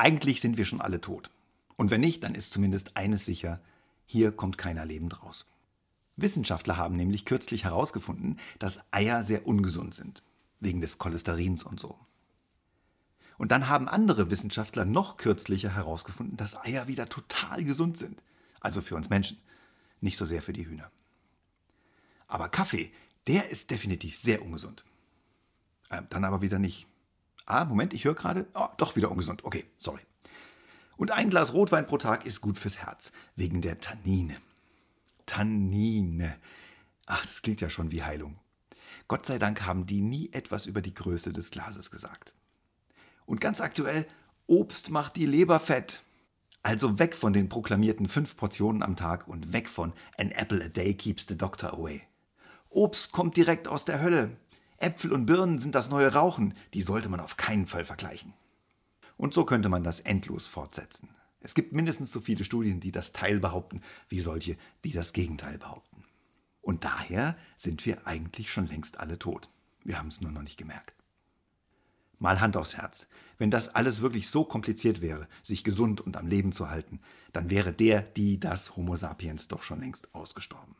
Eigentlich sind wir schon alle tot. Und wenn nicht, dann ist zumindest eines sicher, hier kommt keiner lebend raus. Wissenschaftler haben nämlich kürzlich herausgefunden, dass Eier sehr ungesund sind, wegen des Cholesterins und so. Und dann haben andere Wissenschaftler noch kürzlicher herausgefunden, dass Eier wieder total gesund sind. Also für uns Menschen, nicht so sehr für die Hühner. Aber Kaffee, der ist definitiv sehr ungesund. Ähm, dann aber wieder nicht. Ah, Moment, ich höre gerade. Oh, doch wieder ungesund. Okay, sorry. Und ein Glas Rotwein pro Tag ist gut fürs Herz, wegen der Tannine. Tannine. Ach, das klingt ja schon wie Heilung. Gott sei Dank haben die nie etwas über die Größe des Glases gesagt. Und ganz aktuell, Obst macht die Leber fett. Also weg von den proklamierten fünf Portionen am Tag und weg von An apple a day keeps the doctor away. Obst kommt direkt aus der Hölle. Äpfel und Birnen sind das neue Rauchen, die sollte man auf keinen Fall vergleichen. Und so könnte man das endlos fortsetzen. Es gibt mindestens so viele Studien, die das Teil behaupten, wie solche, die das Gegenteil behaupten. Und daher sind wir eigentlich schon längst alle tot. Wir haben es nur noch nicht gemerkt. Mal Hand aufs Herz. Wenn das alles wirklich so kompliziert wäre, sich gesund und am Leben zu halten, dann wäre der, die, das Homo sapiens doch schon längst ausgestorben.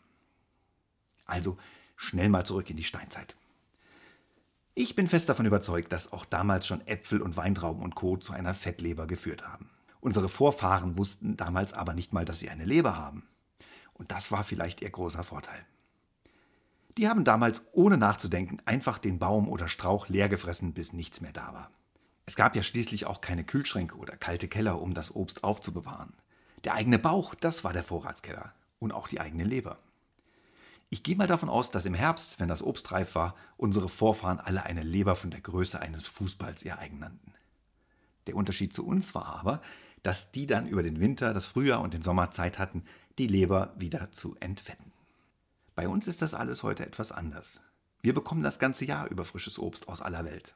Also schnell mal zurück in die Steinzeit. Ich bin fest davon überzeugt, dass auch damals schon Äpfel und Weintrauben und Co. zu einer Fettleber geführt haben. Unsere Vorfahren wussten damals aber nicht mal, dass sie eine Leber haben. Und das war vielleicht ihr großer Vorteil. Die haben damals ohne nachzudenken einfach den Baum oder Strauch leer gefressen, bis nichts mehr da war. Es gab ja schließlich auch keine Kühlschränke oder kalte Keller, um das Obst aufzubewahren. Der eigene Bauch, das war der Vorratskeller und auch die eigene Leber. Ich gehe mal davon aus, dass im Herbst, wenn das Obst reif war, unsere Vorfahren alle eine Leber von der Größe eines Fußballs ihr eigen nannten. Der Unterschied zu uns war aber, dass die dann über den Winter, das Frühjahr und den Sommer Zeit hatten, die Leber wieder zu entfetten. Bei uns ist das alles heute etwas anders. Wir bekommen das ganze Jahr über frisches Obst aus aller Welt.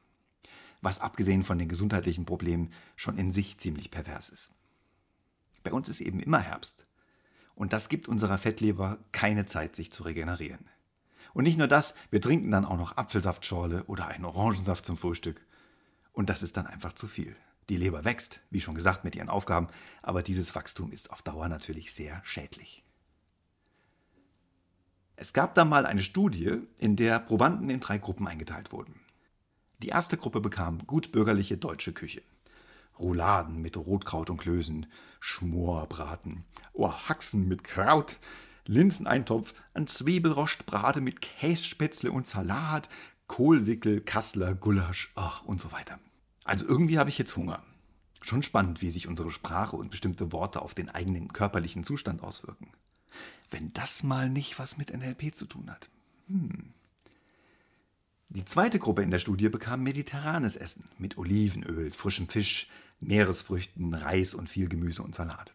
Was abgesehen von den gesundheitlichen Problemen schon in sich ziemlich pervers ist. Bei uns ist eben immer Herbst. Und das gibt unserer Fettleber keine Zeit, sich zu regenerieren. Und nicht nur das, wir trinken dann auch noch Apfelsaftschorle oder einen Orangensaft zum Frühstück. Und das ist dann einfach zu viel. Die Leber wächst, wie schon gesagt, mit ihren Aufgaben, aber dieses Wachstum ist auf Dauer natürlich sehr schädlich. Es gab da mal eine Studie, in der Probanden in drei Gruppen eingeteilt wurden. Die erste Gruppe bekam gut bürgerliche deutsche Küche. Rouladen mit Rotkraut und Klößen, Schmorbraten, Ohrhaxen mit Kraut, Linseneintopf, ein Zwiebelrostbrate mit Kässpätzle und Salat, Kohlwickel, Kassler, Gulasch, ach und so weiter. Also irgendwie habe ich jetzt Hunger. Schon spannend, wie sich unsere Sprache und bestimmte Worte auf den eigenen körperlichen Zustand auswirken. Wenn das mal nicht was mit NLP zu tun hat. Hm. Die zweite Gruppe in der Studie bekam mediterranes Essen mit Olivenöl, frischem Fisch, Meeresfrüchten, Reis und viel Gemüse und Salat.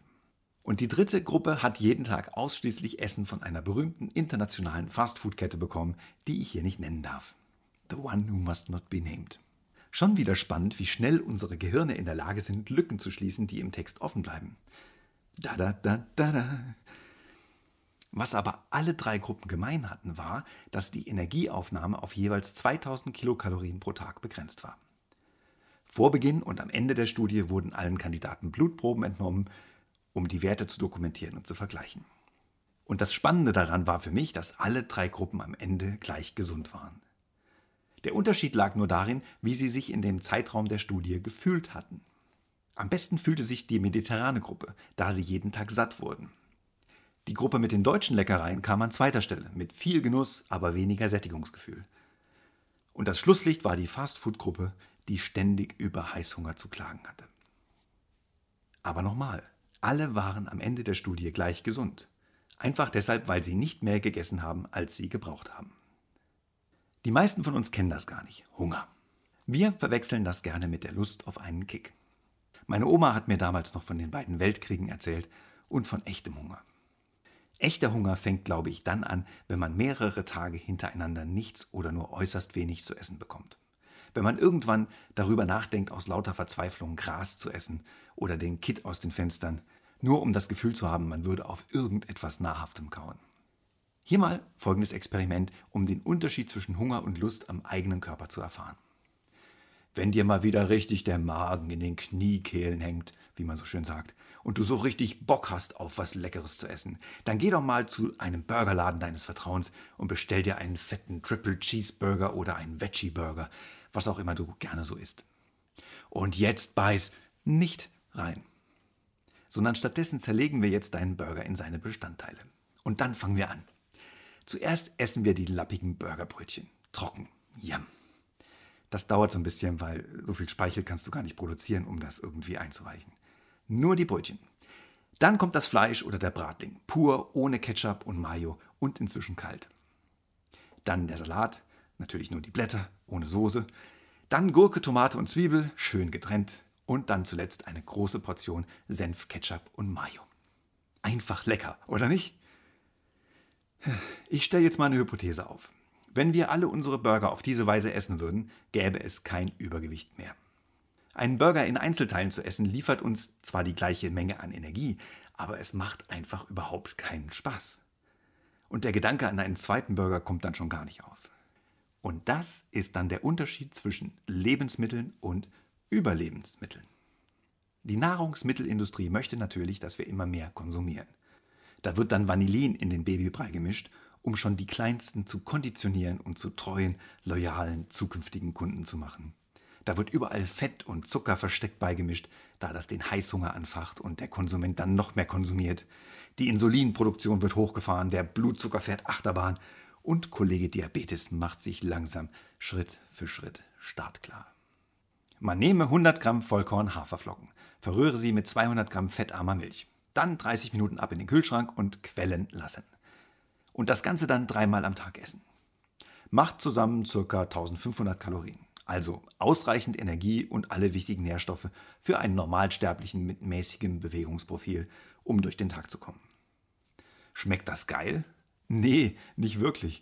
Und die dritte Gruppe hat jeden Tag ausschließlich Essen von einer berühmten internationalen Fastfood-Kette bekommen, die ich hier nicht nennen darf. The one who must not be named. Schon wieder spannend, wie schnell unsere Gehirne in der Lage sind, Lücken zu schließen, die im Text offen bleiben. Da da da da da. Was aber alle drei Gruppen gemein hatten, war, dass die Energieaufnahme auf jeweils 2000 Kilokalorien pro Tag begrenzt war. Vor Beginn und am Ende der Studie wurden allen Kandidaten Blutproben entnommen, um die Werte zu dokumentieren und zu vergleichen. Und das Spannende daran war für mich, dass alle drei Gruppen am Ende gleich gesund waren. Der Unterschied lag nur darin, wie sie sich in dem Zeitraum der Studie gefühlt hatten. Am besten fühlte sich die mediterrane Gruppe, da sie jeden Tag satt wurden. Die Gruppe mit den deutschen Leckereien kam an zweiter Stelle, mit viel Genuss, aber weniger Sättigungsgefühl. Und das Schlusslicht war die Fastfood-Gruppe, die ständig über Heißhunger zu klagen hatte. Aber nochmal, alle waren am Ende der Studie gleich gesund. Einfach deshalb, weil sie nicht mehr gegessen haben, als sie gebraucht haben. Die meisten von uns kennen das gar nicht, Hunger. Wir verwechseln das gerne mit der Lust auf einen Kick. Meine Oma hat mir damals noch von den beiden Weltkriegen erzählt und von echtem Hunger. Echter Hunger fängt, glaube ich, dann an, wenn man mehrere Tage hintereinander nichts oder nur äußerst wenig zu essen bekommt. Wenn man irgendwann darüber nachdenkt, aus lauter Verzweiflung Gras zu essen oder den Kitt aus den Fenstern, nur um das Gefühl zu haben, man würde auf irgendetwas Nahrhaftem kauen. Hier mal folgendes Experiment, um den Unterschied zwischen Hunger und Lust am eigenen Körper zu erfahren. Wenn dir mal wieder richtig der Magen in den Kniekehlen hängt, wie man so schön sagt, und du so richtig Bock hast auf was Leckeres zu essen, dann geh doch mal zu einem Burgerladen deines Vertrauens und bestell dir einen fetten Triple Cheeseburger oder einen Veggie Burger, was auch immer du gerne so isst. Und jetzt beiß nicht rein, sondern stattdessen zerlegen wir jetzt deinen Burger in seine Bestandteile. Und dann fangen wir an. Zuerst essen wir die lappigen Burgerbrötchen. Trocken. Yum. Das dauert so ein bisschen, weil so viel Speichel kannst du gar nicht produzieren, um das irgendwie einzuweichen. Nur die Brötchen. Dann kommt das Fleisch oder der Bratling, pur, ohne Ketchup und Mayo und inzwischen kalt. Dann der Salat, natürlich nur die Blätter, ohne Soße. Dann Gurke, Tomate und Zwiebel, schön getrennt. Und dann zuletzt eine große Portion Senf, Ketchup und Mayo. Einfach lecker, oder nicht? Ich stelle jetzt mal eine Hypothese auf. Wenn wir alle unsere Burger auf diese Weise essen würden, gäbe es kein Übergewicht mehr. Einen Burger in Einzelteilen zu essen liefert uns zwar die gleiche Menge an Energie, aber es macht einfach überhaupt keinen Spaß. Und der Gedanke an einen zweiten Burger kommt dann schon gar nicht auf. Und das ist dann der Unterschied zwischen Lebensmitteln und Überlebensmitteln. Die Nahrungsmittelindustrie möchte natürlich, dass wir immer mehr konsumieren. Da wird dann Vanillin in den Babybrei gemischt, um schon die Kleinsten zu konditionieren und zu treuen, loyalen, zukünftigen Kunden zu machen. Da wird überall Fett und Zucker versteckt beigemischt, da das den Heißhunger anfacht und der Konsument dann noch mehr konsumiert. Die Insulinproduktion wird hochgefahren, der Blutzucker fährt Achterbahn und Kollege Diabetes macht sich langsam Schritt für Schritt startklar. Man nehme 100 Gramm Vollkorn Haferflocken, verrühre sie mit 200 Gramm fettarmer Milch. Dann 30 Minuten ab in den Kühlschrank und quellen lassen. Und das Ganze dann dreimal am Tag essen. Macht zusammen ca. 1500 Kalorien. Also ausreichend Energie und alle wichtigen Nährstoffe für einen Normalsterblichen mit mäßigem Bewegungsprofil, um durch den Tag zu kommen. Schmeckt das geil? Nee, nicht wirklich.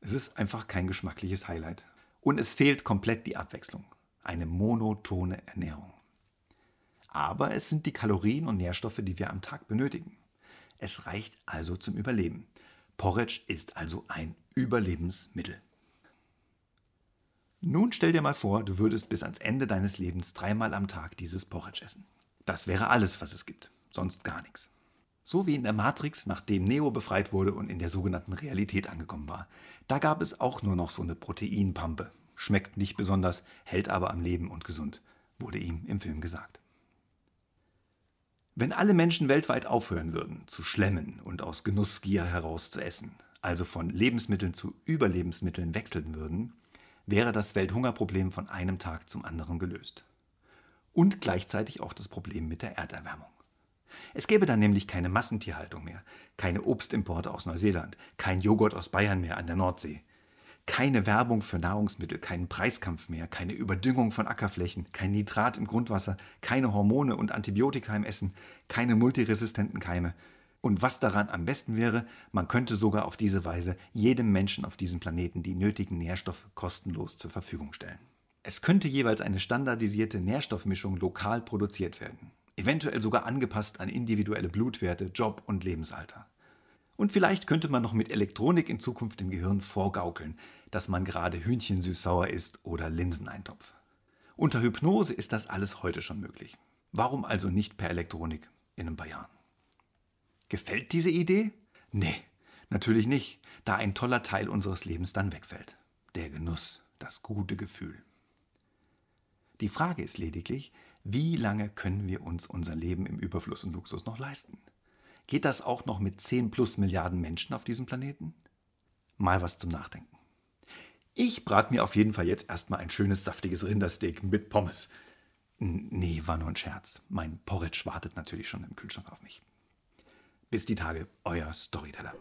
Es ist einfach kein geschmackliches Highlight. Und es fehlt komplett die Abwechslung. Eine monotone Ernährung. Aber es sind die Kalorien und Nährstoffe, die wir am Tag benötigen. Es reicht also zum Überleben. Porridge ist also ein Überlebensmittel. Nun stell dir mal vor, du würdest bis ans Ende deines Lebens dreimal am Tag dieses Porridge essen. Das wäre alles, was es gibt, sonst gar nichts. So wie in der Matrix, nachdem Neo befreit wurde und in der sogenannten Realität angekommen war. Da gab es auch nur noch so eine Proteinpampe. Schmeckt nicht besonders, hält aber am Leben und gesund, wurde ihm im Film gesagt. Wenn alle Menschen weltweit aufhören würden, zu schlemmen und aus Genussgier heraus zu essen, also von Lebensmitteln zu Überlebensmitteln wechseln würden, wäre das Welthungerproblem von einem Tag zum anderen gelöst. Und gleichzeitig auch das Problem mit der Erderwärmung. Es gäbe dann nämlich keine Massentierhaltung mehr, keine Obstimporte aus Neuseeland, kein Joghurt aus Bayern mehr an der Nordsee, keine Werbung für Nahrungsmittel, keinen Preiskampf mehr, keine Überdüngung von Ackerflächen, kein Nitrat im Grundwasser, keine Hormone und Antibiotika im Essen, keine multiresistenten Keime. Und was daran am besten wäre, man könnte sogar auf diese Weise jedem Menschen auf diesem Planeten die nötigen Nährstoffe kostenlos zur Verfügung stellen. Es könnte jeweils eine standardisierte Nährstoffmischung lokal produziert werden, eventuell sogar angepasst an individuelle Blutwerte, Job und Lebensalter. Und vielleicht könnte man noch mit Elektronik in Zukunft dem Gehirn vorgaukeln, dass man gerade Hühnchen süß-sauer isst oder Linseneintopf. Unter Hypnose ist das alles heute schon möglich. Warum also nicht per Elektronik in ein paar Jahren? Gefällt diese Idee? Nee, natürlich nicht, da ein toller Teil unseres Lebens dann wegfällt. Der Genuss, das gute Gefühl. Die Frage ist lediglich, wie lange können wir uns unser Leben im Überfluss und Luxus noch leisten? Geht das auch noch mit 10 plus Milliarden Menschen auf diesem Planeten? Mal was zum Nachdenken. Ich brate mir auf jeden Fall jetzt erstmal ein schönes, saftiges Rindersteak mit Pommes. Nee, war nur ein Scherz. Mein Porridge wartet natürlich schon im Kühlschrank auf mich. Bis die Tage, euer Storyteller.